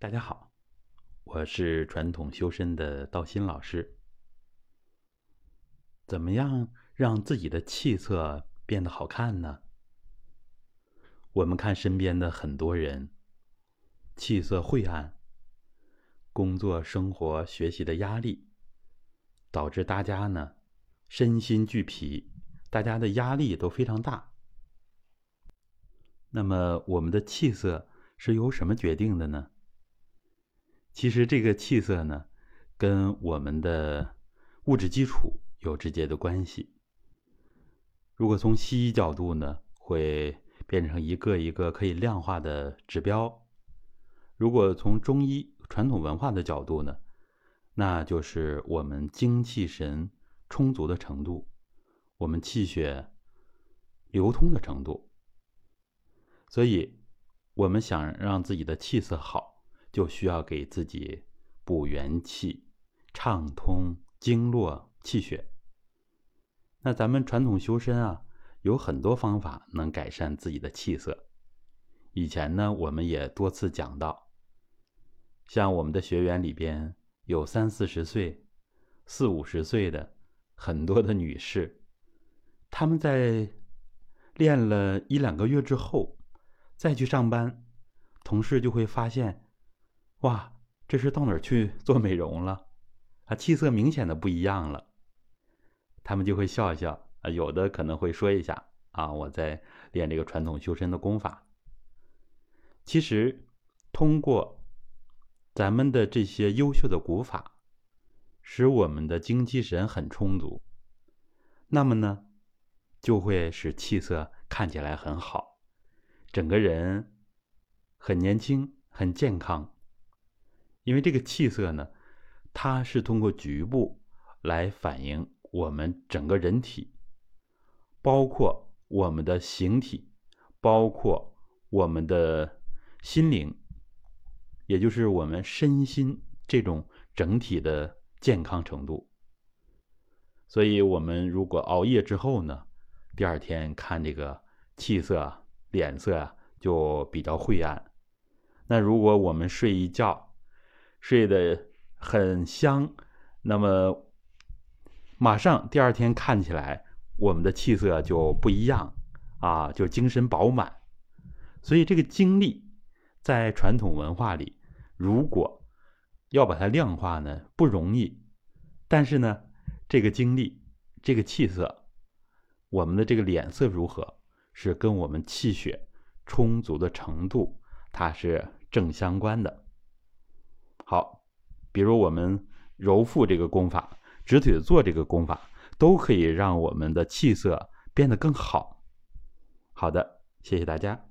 大家好，我是传统修身的道心老师。怎么样让自己的气色变得好看呢？我们看身边的很多人，气色晦暗，工作、生活、学习的压力，导致大家呢身心俱疲，大家的压力都非常大。那么，我们的气色是由什么决定的呢？其实，这个气色呢，跟我们的物质基础有直接的关系。如果从西医角度呢，会变成一个一个可以量化的指标；如果从中医传统文化的角度呢，那就是我们精气神充足的程度，我们气血流通的程度。所以，我们想让自己的气色好，就需要给自己补元气、畅通经络、气血。那咱们传统修身啊，有很多方法能改善自己的气色。以前呢，我们也多次讲到，像我们的学员里边有三四十岁、四五十岁的很多的女士，她们在练了一两个月之后。再去上班，同事就会发现，哇，这是到哪儿去 做美容了？啊，气色明显的不一样了。他们就会笑一笑啊，有的可能会说一下啊，我在练这个传统修身的功法。其实，通过咱们的这些优秀的古法，使我们的精气神很充足，那么呢，就会使气色看起来很好。整个人很年轻、很健康，因为这个气色呢，它是通过局部来反映我们整个人体，包括我们的形体，包括我们的心灵，也就是我们身心这种整体的健康程度。所以，我们如果熬夜之后呢，第二天看这个气色啊。脸色啊就比较晦暗。那如果我们睡一觉，睡得很香，那么马上第二天看起来，我们的气色就不一样啊，就精神饱满。所以这个精力在传统文化里，如果要把它量化呢，不容易。但是呢，这个精力、这个气色，我们的这个脸色如何？是跟我们气血充足的程度，它是正相关的。好，比如我们揉腹这个功法，直腿坐这个功法，都可以让我们的气色变得更好。好的，谢谢大家。